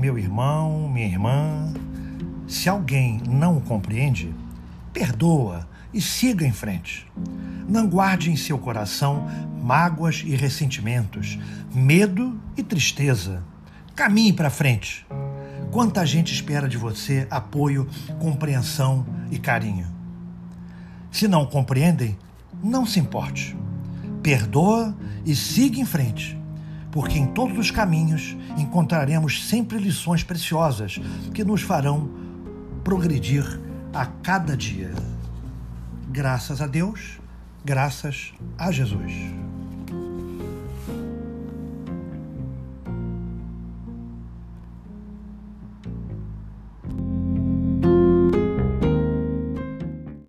meu irmão, minha irmã, se alguém não o compreende, perdoa e siga em frente. Não guarde em seu coração mágoas e ressentimentos, medo e tristeza. Caminhe para frente. Quanta gente espera de você apoio, compreensão e carinho. Se não compreendem, não se importe. Perdoa e siga em frente, porque em todos os caminhos encontraremos sempre lições preciosas que nos farão progredir a cada dia. Graças a Deus, graças a Jesus.